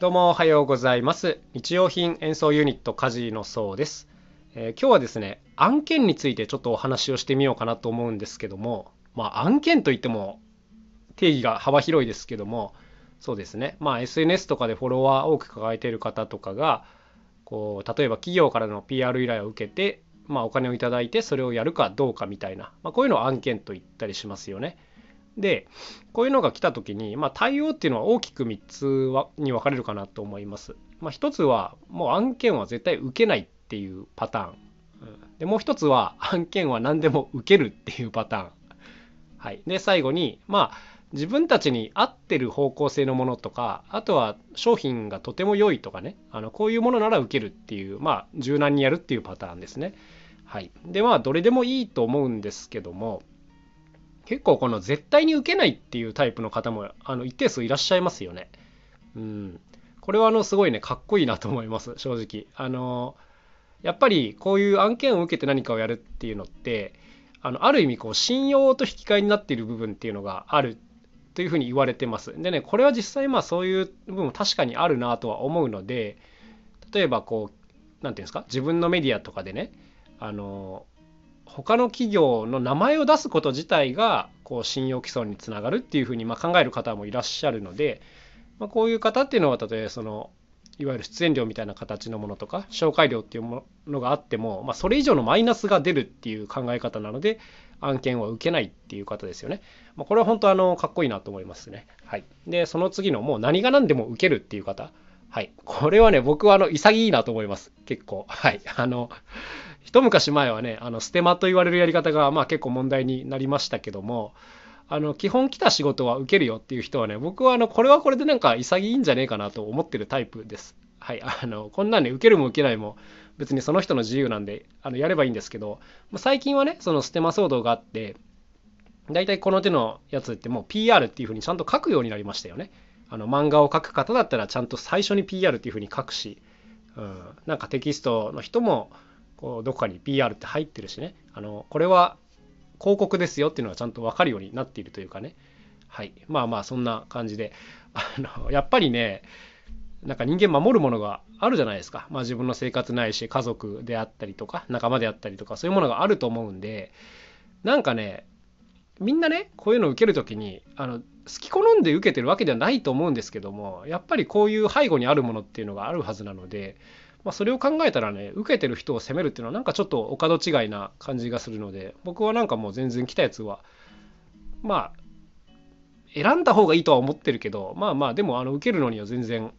どうもおはようございます。日用品演奏ユニットカジのそうです、えー、今日はですね案件についてちょっとお話をしてみようかなと思うんですけどもまあ案件といっても定義が幅広いですけどもそうですね。まあ SNS とかでフォロワー多く抱えている方とかがこう例えば企業からの PR 依頼を受けてまあ、お金をいただいてそれをやるかどうかみたいな、まあ、こういうのを案件と言ったりしますよね。でこういうのが来た時に、まあ、対応っていうのは大きく3つはに分かれるかなと思います。まあ、1つはもう案件は絶対受けないっていうパターン。でもう1つは案件は何でも受けるっていうパターン。はい、で最後にまあ自分たちに合ってる方向性のものとかあとは商品がとても良いとかねあのこういうものなら受けるっていうまあ柔軟にやるっていうパターンですね。はい、でまあどれでもいいと思うんですけども結構この絶対に受けないっていうタイプの方もあの一定数いらっしゃいますよね。うん、これはあのすごいねかっこいいなと思います正直。あのやっぱりこういう案件を受けて何かをやるっていうのってあのある意味こう信用と引き換えになっている部分っていうのがあるというふうに言われてます。でねこれは実際まあそういう部分も確かにあるなとは思うので例えばこう何て言うんですか？自分のメディアとかでねあの他の企業の名前を出すこと自体がこう信用毀損につながるっていうふうにま考える方もいらっしゃるので、ま、こういう方っていうのは例えばそのいわゆる出演料みたいな形のものとか紹介料っていうものがあっても、ま、それ以上のマイナスが出るっていう考え方なので案件は受けないっていう方ですよね。ま、これは本当あのかっこいいなと思いますね。はい、でその次のもう何が何でも受けるっていう方。はい。これはね、僕はあの潔いなと思います。結構。はい。あの、一昔前はねあのステマと言われるやり方がまあ結構問題になりましたけどもあの基本来た仕事は受けるよっていう人はね僕はあのこれはこれでなんか潔いんじゃねえかなと思ってるタイプです。はい、あのこんなんね受けるも受けないも別にその人の自由なんであのやればいいんですけど最近はねそのステマ騒動があって大体この手のやつってもう PR っていうふうにちゃんと書くようになりましたよね。あの漫画を描く方だったらちゃんと最初に PR っていうふうに書くし、うん、なんかテキストの人もこうどこかに PR って入ってるしね。あのこれは広告ですよっていうのがちゃんと分かるようになっているというかね。はい。まあまあそんな感じで。あのやっぱりねなんか人間守るものがあるじゃないですか、まあ、自分の生活ないし家族であったりとか仲間であったりとかそういうものがあると思うんで。なんかねみんなねこういうのを受ける時にあの好き好んで受けてるわけではないと思うんですけどもやっぱりこういう背後にあるものっていうのがあるはずなのでまあ、それを考えたらね受けてる人を責めるっていうのはなんかちょっとお門違いな感じがするので僕はなんかもう全然来たやつはまあ選んだ方がいいとは思ってるけどまあまあでもあの受けるのには全然何て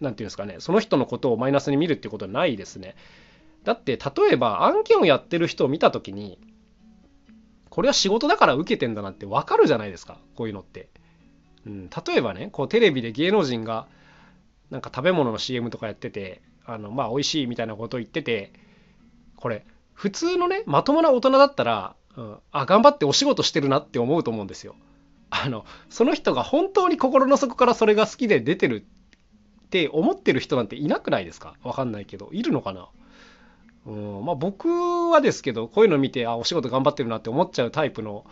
言うんですかねその人のことをマイナスに見るっていうことはないですね。だって例えば案件をやってる人を見た時にこれは仕事だから受けてんだなってわかるじゃないですかこういうのって。うん、例えばねこうテレビで芸能人がなんか食べ物の CM とかやっててあのまあ美味しいみたいなこと言っててこれ普通のねまともな大人だったら、うん、あ頑張ってお仕事してるなって思うと思うんですよ。あのその人が本当に心の底からそれが好きで出てるって思ってる人なんていなくないですか？わかんないけど。いるのかな？うんまあ僕はですけどこういうの見てあお仕事頑張ってるなって思っちゃうタイプの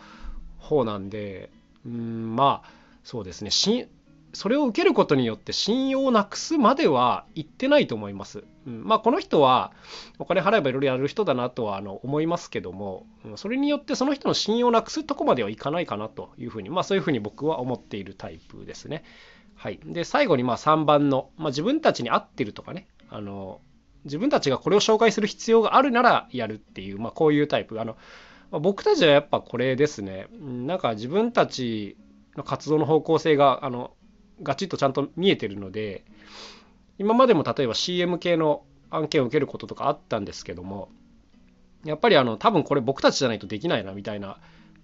方なんでうんまあそうですね。しそれを受けることによって信用をなくすまでは言ってないと思います。うん、まあこの人はお金払えばいろいろやる人だなとはあの思いますけどもそれによってその人の信用をなくすとこまではいかないかなというふうにまあそういうふうに僕は思っているタイプですね。はい、で最後にまあ3番の、まあ、自分たちに合ってるとかね。あの自分たちがこれを紹介する必要があるならやるっていう、まあ、こういうタイプ。あの、ま、僕たちはやっぱこれですね。なんか自分たちの活動の方向性があのガチッとちゃんと見えてるので今までも例えば CM 系の案件を受けることとかあったんですけどもやっぱりあの多分これ僕たちじゃないとできないなみたいな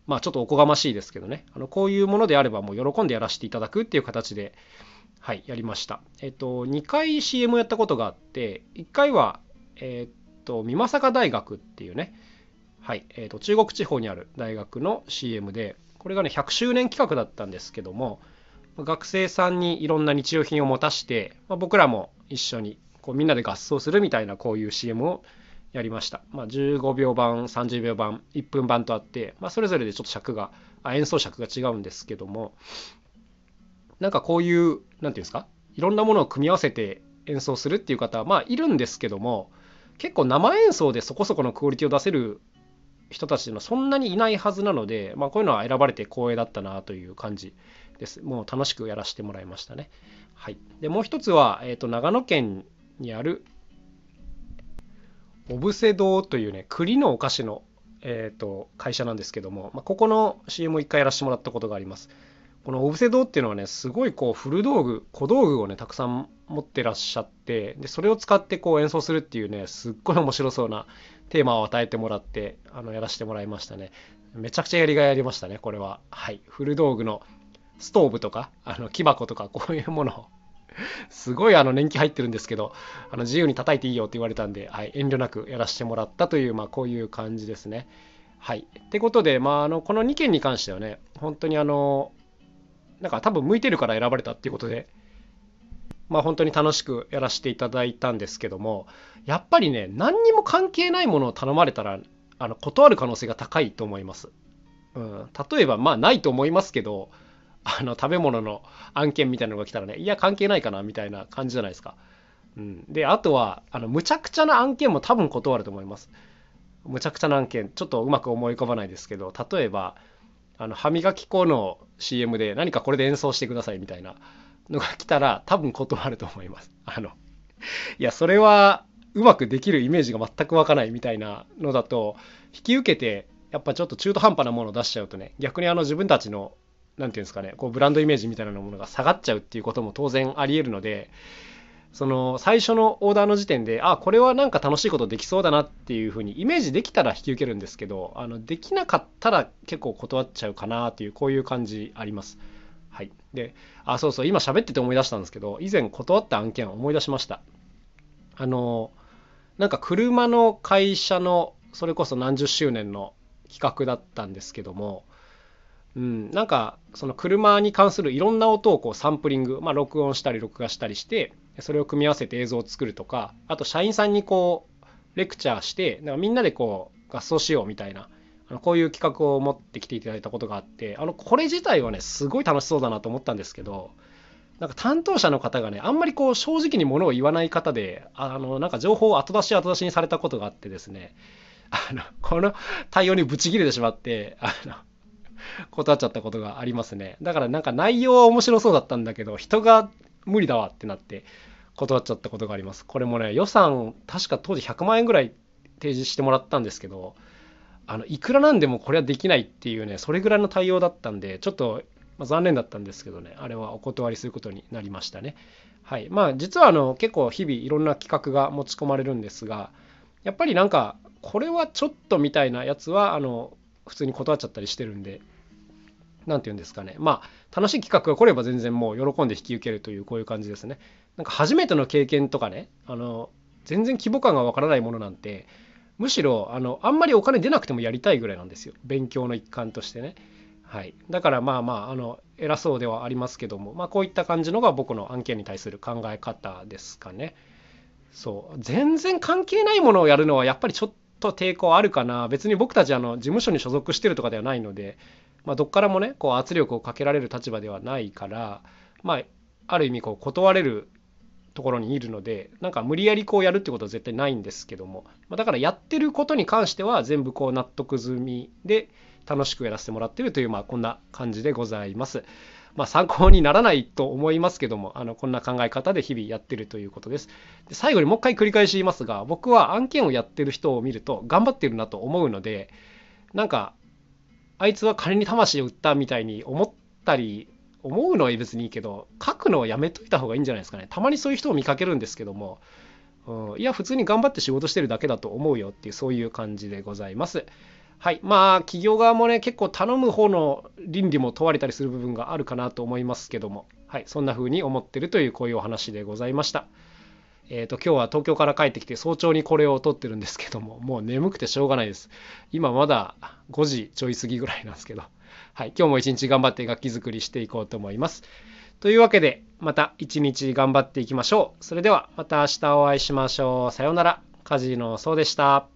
まあちょっとおこがましいですけどね。あのこういうものであればもう喜んでやらせていただくっていう形ではいやりました。えっと2回 CM をやったことがあって1回はえっと美作大学っていうねはいえっと中国地方にある大学の CM でこれがね100周年企画だったんですけども学生さんにいろんな日用品を持たして、まあ、僕らも一緒にこうみんなで合奏するみたいなこういう CM をやりました。まあ、15秒版、30秒版、1分版とあって、まあ、それぞれでちょっと尺が、演奏尺が違うんですけども、なんかこういう、なんていうんですかいろんなものを組み合わせて演奏するっていう方はまあいるんですけども結構生演奏でそこそこのクオリティを出せる人たちのそんなにいないはずなので、まあ、こういうのは選ばれて光栄だったなという感じです。もう楽しくやらせてもらいましたね。はい、でもう一つは、えーと、長野県にあるオブセ堂というね栗のお菓子の、えーと、会社なんですけども、まあ、ここの CM を1回やらせてもらったことがあります。このオブセ堂っていうのはねすごいこう古道具小道具をねたくさん持ってらっしゃってでそれを使ってこう演奏するっていうねすっごい面白そうなテーマを与えてもらってあのやらせてもらいましたね。めちゃくちゃやりがいありましたねこれは。はい。古道具のストーブとかあの木箱とかこういうもの。をすごいあの年季入ってるんですけどあの自由に叩いていいよって言われたんで、はい、遠慮なくやらせてもらったという、まあ、こういう感じですね。はい。ってことで、まあ、あのこの2件に関してはね本当にあのなんか多分向いてるから選ばれたっていうことでまあ本当に楽しくやらせていただいたんですけどもやっぱりね何にも関係ないものを頼まれたらあの断る可能性が高いと思います。うん、例えばまあないと思いますけどあの食べ物の案件みたいなのが来たらねいや関係ないかなみたいな感じじゃないですか。うん、であとはあのむちゃくちゃな案件も多分断ると思います。むちゃくちゃな案件ちょっとうまく思い浮かばないですけど例えばあの歯磨き粉の CM で何かこれで演奏してくださいみたいなのが来たら多分断ると思います。あのいやそれはうまくできるイメージが全く湧かないみたいなのだと引き受けてやっぱちょっと中途半端なものを出しちゃうとね逆にあの自分たちの何て言うんですかねこうブランドイメージみたいなものが下がっちゃうっていうことも当然ありえるのでその最初のオーダーの時点であこれはなんか楽しいことできそうだなっていうふうにイメージできたら引き受けるんですけどあのできなかったら結構断っちゃうかなっていうこういう感じあります。はい、であそうそう今喋ってて思い出したんですけど以前断った案件を思い出しました。あのなんか車の会社のそれこそ何十周年の企画だったんですけどもうん、なんかその車に関するいろんな音をこうサンプリング、まあ、録音したり録画したりしてそれを組み合わせて映像を作るとかあと社員さんにこうレクチャーしてなんかみんなでこう合奏しようみたいなこういう企画を持ってきていただいたことがあってあのこれ自体はねすごい楽しそうだなと思ったんですけどなんか担当者の方がねあんまりこう正直にものを言わない方であのなんか情報を後出し後出しにされたことがあってですねあのこの対応にブチ切れてしまってあの断っちゃったことがありますね。だからなんか内容は面白そうだったんだけど、人が無理だわってなって断っちゃったことがあります。これもね、予算、確か当時100万円ぐらい提示してもらったんですけど、あのいくらなんでもこれはできないっていうね、それぐらいの対応だったんで、ちょっと、まあ、残念だったんですけどね、あれはお断りすることになりましたね。はい。まあ、実はあの結構日々いろんな企画が持ち込まれるんですが、やっぱりなんか、これはちょっとみたいなやつは、あの、普通に断っちゃったりしてるんで、何て言うんですかねまあ楽しい企画が来れば全然もう喜んで引き受けるというこういう感じですねなんか初めての経験とかねあの全然規模感がわからないものなんてむしろあのあんまりお金出なくてもやりたいぐらいなんですよ。勉強の一環としてね。はい。だからまあまああの偉そうではありますけども。まあこういった感じのが僕の案件に対する考え方ですかね。そう。全然関係ないものをやるのはやっぱりちょっと抵抗あるかな。別に僕たちあの事務所に所属してるとかではないので。まあ、どっからもねこう圧力をかけられる立場ではないから、まあ、ある意味こう断れるところにいるのでなんか無理やりこうやるってことは絶対ないんですけども、まあ、だからやってることに関しては全部こう納得済みで楽しくやらせてもらってるというまあこんな感じでございます。まあ、参考にならないと思いますけどもあのこんな考え方で日々やってるということです。で最後にもう一回繰り返し言いますが僕は案件をやってる人を見ると頑張ってるなと思うのでなんかあいつは金に魂を売ったみたいに思ったり思うのは別にいいけど書くのはやめといた方がいいんじゃないですかね。たまにそういう人を見かけるんですけども、うん、いや普通に頑張って仕事してるだけだと思うよっていうそういう感じでございます。はい。まあ企業側もね結構頼む方の倫理も問われたりする部分があるかなと思いますけども。はい。そんな風に思ってるというこういうお話でございました。えーと、今日は東京から帰ってきて早朝にこれを撮ってるんですけどももう眠くてしょうがないです。今まだ5時ちょい過ぎぐらいなんですけど。はい今日も一日頑張って楽器作りしていこうと思います。というわけでまた一日頑張っていきましょう。それではまた明日お会いしましょう。さようなら。カジノそうでした。